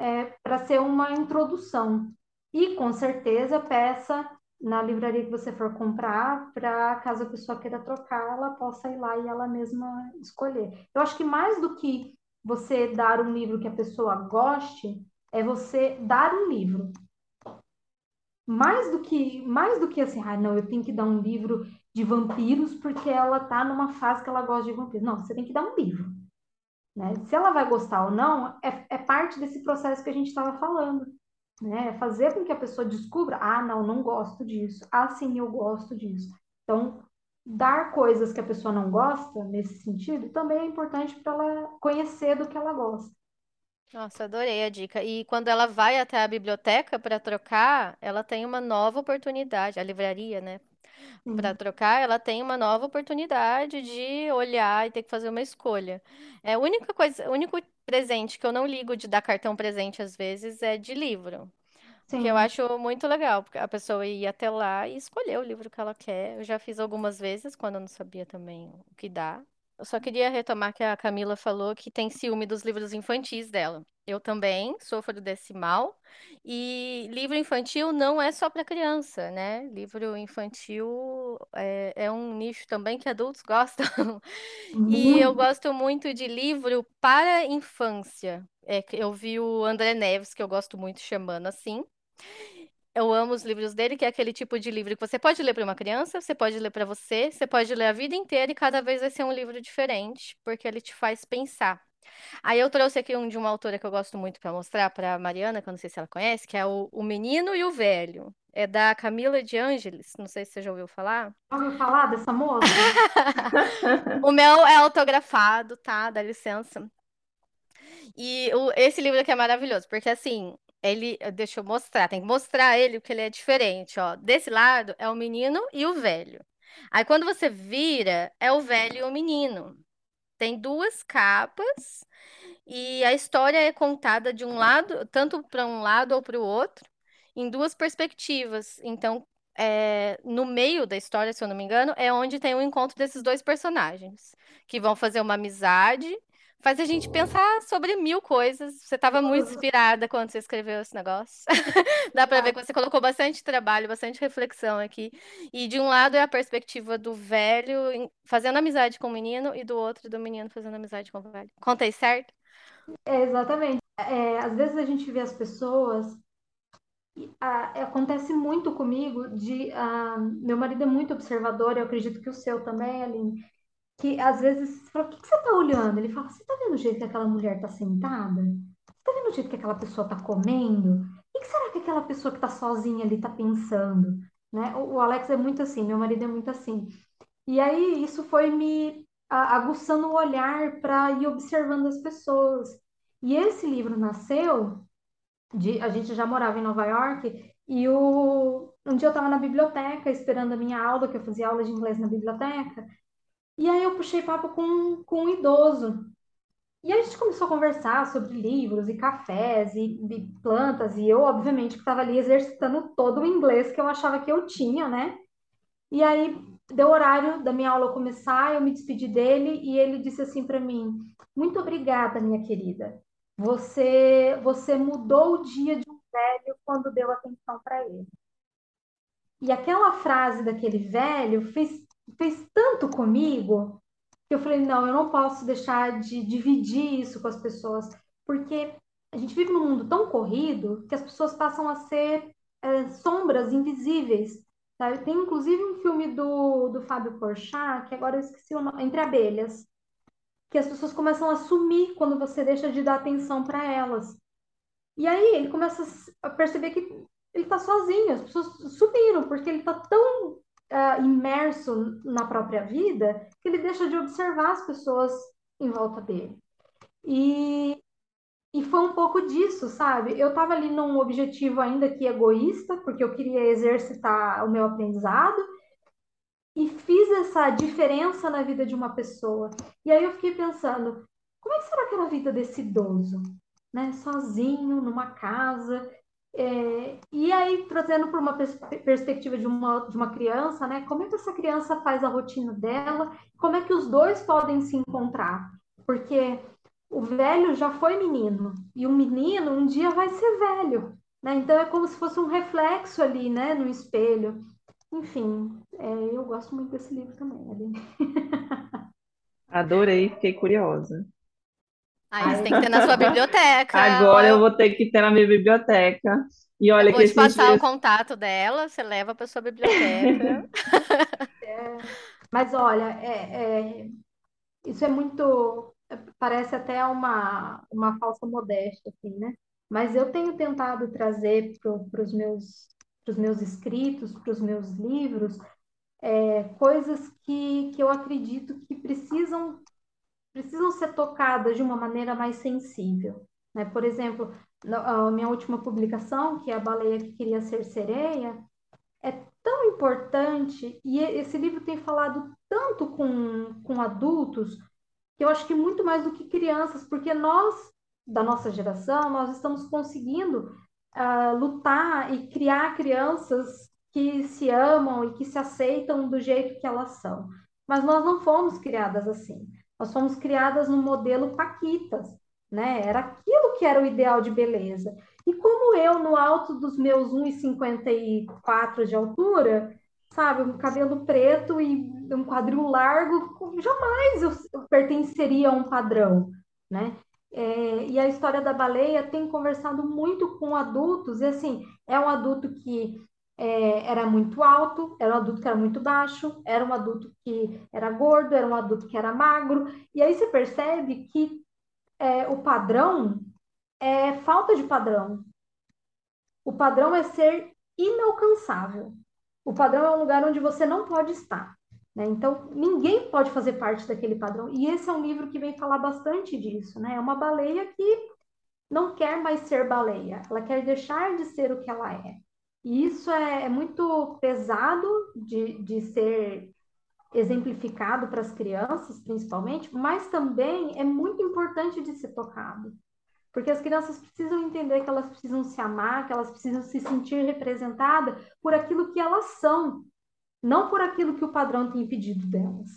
é, para ser uma introdução. E com certeza peça na livraria que você for comprar, para caso a pessoa queira trocar, ela possa ir lá e ela mesma escolher. Eu acho que mais do que você dar um livro que a pessoa goste, é você dar um livro. Mais do que, mais do que assim, ah, não, eu tenho que dar um livro de vampiros porque ela tá numa fase que ela gosta de vampiros. Não, você tem que dar um livro. Né? Se ela vai gostar ou não, é, é parte desse processo que a gente estava falando. Né? É fazer com que a pessoa descubra: ah, não, não gosto disso. Ah, sim, eu gosto disso. Então, dar coisas que a pessoa não gosta, nesse sentido, também é importante para ela conhecer do que ela gosta. Nossa, adorei a dica. E quando ela vai até a biblioteca para trocar, ela tem uma nova oportunidade, a livraria, né? Para trocar, ela tem uma nova oportunidade de olhar e ter que fazer uma escolha. É a única coisa, o único presente que eu não ligo de dar cartão presente às vezes é de livro. Que eu acho muito legal, porque a pessoa ir até lá e escolher o livro que ela quer. Eu já fiz algumas vezes, quando eu não sabia também o que dá. Eu só queria retomar que a Camila falou que tem ciúme dos livros infantis dela. Eu também sofro desse mal. E livro infantil não é só para criança, né? Livro infantil é, é, um nicho também que adultos gostam. E eu gosto muito de livro para infância. É, eu vi o André Neves, que eu gosto muito, chamando assim. Eu amo os livros dele, que é aquele tipo de livro que você pode ler para uma criança, você pode ler para você, você pode ler a vida inteira e cada vez vai ser um livro diferente, porque ele te faz pensar. Aí eu trouxe aqui um de uma autora que eu gosto muito para mostrar para Mariana, que eu não sei se ela conhece, que é o, o Menino e o Velho. É da Camila de Ângeles, não sei se você já ouviu falar. Já ouviu falar dessa moça? o meu é autografado, tá? Dá licença. E o, esse livro aqui é maravilhoso, porque assim, ele, deixa eu mostrar, tem que mostrar ele porque ele é diferente, ó. Desse lado é o menino e o velho. Aí quando você vira, é o velho e o menino. Tem duas capas e a história é contada de um lado, tanto para um lado ou para o outro, em duas perspectivas. Então, é, no meio da história, se eu não me engano, é onde tem o encontro desses dois personagens, que vão fazer uma amizade faz a gente pensar sobre mil coisas. Você estava muito inspirada quando você escreveu esse negócio. Dá para ver que você colocou bastante trabalho, bastante reflexão aqui. E de um lado é a perspectiva do velho fazendo amizade com o menino e do outro do menino fazendo amizade com o velho. Contei certo? É, exatamente. É, às vezes a gente vê as pessoas ah, acontece muito comigo de ah, meu marido é muito observador, eu acredito que o seu também, Aline, que às vezes fala, o que, que você está olhando? Ele fala, você está vendo o jeito que aquela mulher está sentada? Você está vendo o jeito que aquela pessoa está comendo? O que, será que aquela pessoa que está sozinha ali está pensando? Né? O, o Alex é muito assim, meu marido é muito assim. E aí isso foi me aguçando o olhar para ir observando as pessoas. E esse livro nasceu de, a gente já morava em Nova York e o, um dia eu estava na biblioteca esperando a minha aula, que eu fazia aula de inglês na biblioteca, e aí eu puxei papo com, com um idoso. E a gente começou a conversar sobre livros e cafés e, e plantas, e eu, obviamente, que estava ali exercitando todo o inglês que eu achava que eu tinha, né? E aí deu horário da minha aula começar, eu me despedi dele e ele disse assim para mim: Muito obrigada, minha querida. Você, você mudou o dia de um velho quando deu atenção para ele. E aquela frase daquele velho fez, fez tanto comigo que eu falei: não, eu não posso deixar de dividir isso com as pessoas, porque a gente vive num mundo tão corrido que as pessoas passam a ser é, sombras invisíveis. Sabe? Tem inclusive um filme do, do Fábio Porchat, que agora eu esqueci o nome, Entre Abelhas, que as pessoas começam a sumir quando você deixa de dar atenção para elas. E aí ele começa a perceber que ele está sozinho, as pessoas sumiram, porque ele está tão uh, imerso na própria vida que ele deixa de observar as pessoas em volta dele. E, e foi um pouco disso, sabe? Eu estava ali num objetivo ainda que egoísta, porque eu queria exercitar o meu aprendizado, e fiz essa diferença na vida de uma pessoa. E aí eu fiquei pensando, como é que será que era a vida desse idoso? Né? Sozinho, numa casa. É... e aí, trazendo para uma pers perspectiva de uma, de uma criança, né? Como é que essa criança faz a rotina dela? Como é que os dois podem se encontrar? Porque o velho já foi menino, e o menino um dia vai ser velho. Né? Então é como se fosse um reflexo ali, né, no espelho. Enfim, é, eu gosto muito desse livro também, Aline. Adorei, fiquei curiosa. Aí você tem que ter na sua biblioteca. Agora eu vou ter que ter na minha biblioteca. E olha eu vou que te passar dias... o contato dela, você leva para sua biblioteca. é, mas olha, é, é, isso é muito. Parece até uma, uma falsa modéstia, assim, né? Mas eu tenho tentado trazer para os meus para os meus escritos, para os meus livros, é, coisas que, que eu acredito que precisam, precisam ser tocadas de uma maneira mais sensível. Né? Por exemplo, a minha última publicação, que é A Baleia que Queria Ser Sereia, é tão importante e esse livro tem falado tanto com, com adultos que eu acho que muito mais do que crianças, porque nós, da nossa geração, nós estamos conseguindo uh, lutar e criar crianças que se amam e que se aceitam do jeito que elas são. Mas nós não fomos criadas assim. Nós fomos criadas no modelo Paquitas, né? Era aquilo que era o ideal de beleza. E como eu, no alto dos meus 1,54 de altura, sabe, um cabelo preto e um quadril largo, jamais eu, pertenceria a um padrão, né? É, e a história da baleia tem conversado muito com adultos, e assim, é um adulto que é, era muito alto, era um adulto que era muito baixo, era um adulto que era gordo, era um adulto que era magro, e aí você percebe que é, o padrão é falta de padrão. O padrão é ser inalcançável. O padrão é um lugar onde você não pode estar. Né? Então, ninguém pode fazer parte daquele padrão. E esse é um livro que vem falar bastante disso. Né? É uma baleia que não quer mais ser baleia, ela quer deixar de ser o que ela é. E isso é, é muito pesado de, de ser exemplificado para as crianças, principalmente, mas também é muito importante de ser tocado. Porque as crianças precisam entender que elas precisam se amar, que elas precisam se sentir representadas por aquilo que elas são, não por aquilo que o padrão tem pedido delas.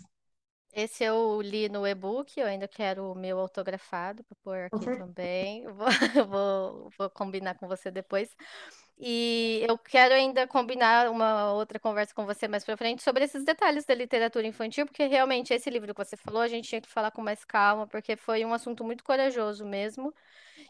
Esse eu li no e-book, eu ainda quero o meu autografado para pôr aqui também. Vou, vou, vou combinar com você depois. E eu quero ainda combinar uma outra conversa com você mais pra frente sobre esses detalhes da literatura infantil, porque realmente esse livro que você falou, a gente tinha que falar com mais calma, porque foi um assunto muito corajoso mesmo.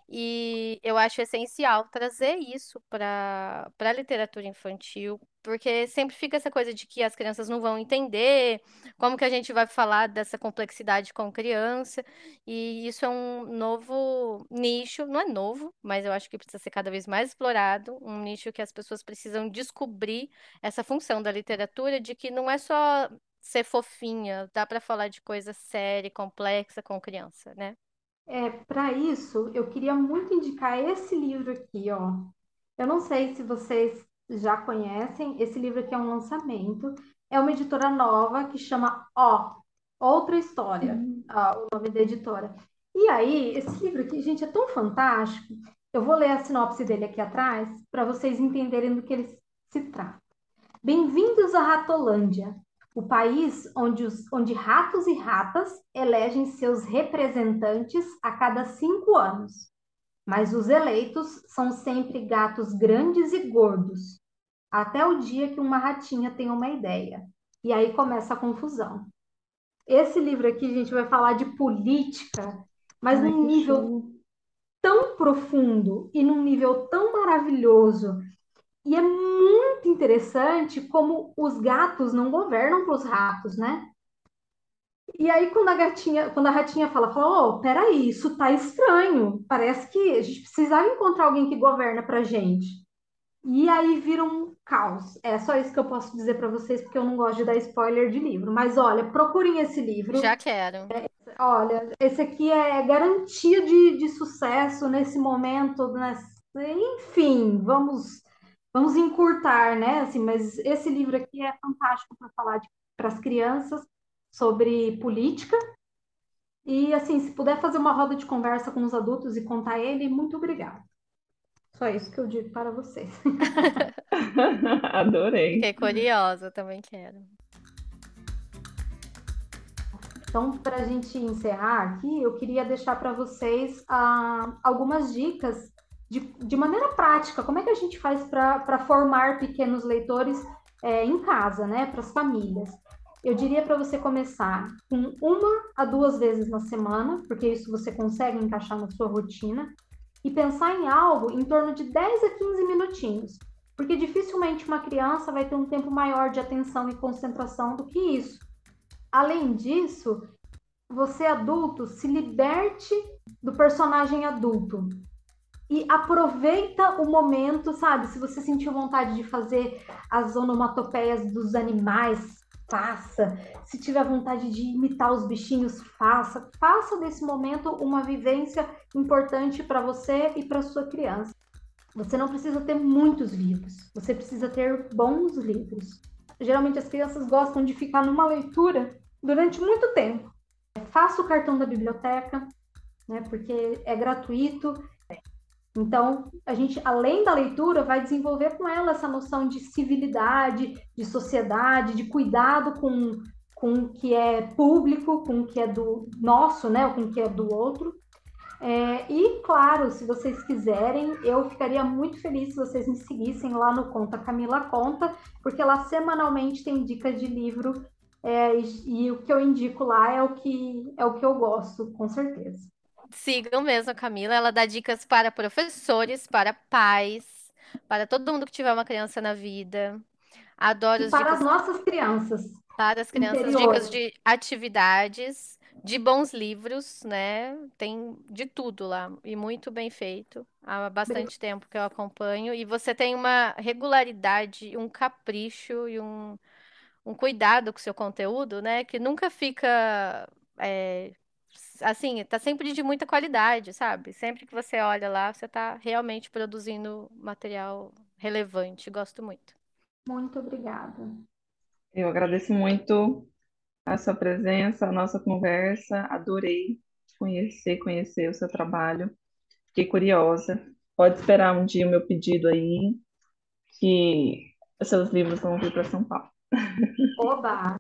E eu acho essencial trazer isso para para a literatura infantil, porque sempre fica essa coisa de que as crianças não vão entender, como que a gente vai falar dessa complexidade com criança, e isso é um novo nicho, não é novo, mas eu acho que precisa ser cada vez mais explorado, um nicho que as pessoas precisam descobrir essa função da literatura, de que não é só ser fofinha, dá para falar de coisa séria, e complexa com criança, né? É, para isso, eu queria muito indicar esse livro aqui, ó. Eu não sei se vocês já conhecem, esse livro aqui é um lançamento. É uma editora nova que chama Ó, Outra História, Hum, ah, o nome da editora. E aí, esse livro aqui, gente, é tão fantástico. Eu vou ler a sinopse dele aqui atrás para vocês entenderem do que ele se trata. Bem-vindos à Ratolândia, o país onde, os, onde ratos e ratas elegem seus representantes a cada cinco anos. Mas os eleitos são sempre gatos grandes e gordos, até o dia que uma ratinha tem uma ideia. E aí começa a confusão. Esse livro aqui, a gente vai falar de política, mas ai, num nível show. tão profundo e num nível tão maravilhoso. E é muito interessante como os gatos não governam para os ratos, né? E aí, quando a gatinha, quando a ratinha fala, fala, oh, peraí, isso tá estranho. Parece que a gente precisava encontrar alguém que governa pra gente. E aí vira um caos. É só isso que eu posso dizer para vocês, porque eu não gosto de dar spoiler de livro. Mas olha, procurem esse livro. Já quero. Olha, esse aqui é garantia de, de sucesso nesse momento, né? Enfim, vamos vamos encurtar, né? Assim, mas esse livro aqui é fantástico para falar para as crianças sobre política. E assim, se puder fazer uma roda de conversa com os adultos e contar ele, muito obrigada. Só isso que eu digo para vocês. Adorei. Fiquei curiosa, também quero. Então, para a gente encerrar aqui, eu queria deixar para vocês ah, algumas dicas de, de maneira prática, como é que a gente faz para formar pequenos leitores é, em casa, né, para as famílias. Eu diria para você começar com uma a duas vezes na semana, porque isso você consegue encaixar na sua rotina, e pensar em algo em torno de 10 a 15 minutinhos, porque dificilmente uma criança vai ter um tempo maior de atenção e concentração do que isso. Além disso, você adulto se liberte do personagem adulto e aproveita o momento, sabe? Se você sentiu vontade de fazer as onomatopeias dos animais, faça. Se tiver vontade de imitar os bichinhos, faça. Faça desse momento uma vivência importante para você e para sua criança. Você não precisa ter muitos livros, você precisa ter bons livros. Geralmente as crianças gostam de ficar numa leitura durante muito tempo. Faça o cartão da biblioteca, né? Porque é gratuito. Então, a gente, além da leitura, vai desenvolver com ela essa noção de civilidade, de sociedade, de cuidado com, com o que é público, com o que é do nosso, né? Com o que é do outro. É, e, claro, se vocês quiserem, eu ficaria muito feliz se vocês me seguissem lá no Conta Camila Conta, porque lá semanalmente tem dicas de livro é, e, e o que eu indico lá é o que é o que eu gosto, com certeza. Sigam mesmo a Camila, ela dá dicas para professores, para pais, para todo mundo que tiver uma criança na vida. Adoro E as para as dicas nossas crianças para as crianças, dicas interiores, de atividades, de bons livros, né? Tem de tudo lá e muito bem feito. Há bastante tempo que eu acompanho e você tem uma regularidade, um capricho e um, um cuidado com o seu conteúdo, né? Que nunca fica é, assim, tá sempre de muita qualidade, sabe? Sempre que você olha lá, você tá realmente produzindo material relevante. Gosto muito. muito obrigada. Eu agradeço muito a sua presença, a nossa conversa. Adorei conhecer, conhecer o seu trabalho. Fiquei curiosa. Pode esperar um dia o meu pedido aí, que os seus livros vão vir para São Paulo. Oba!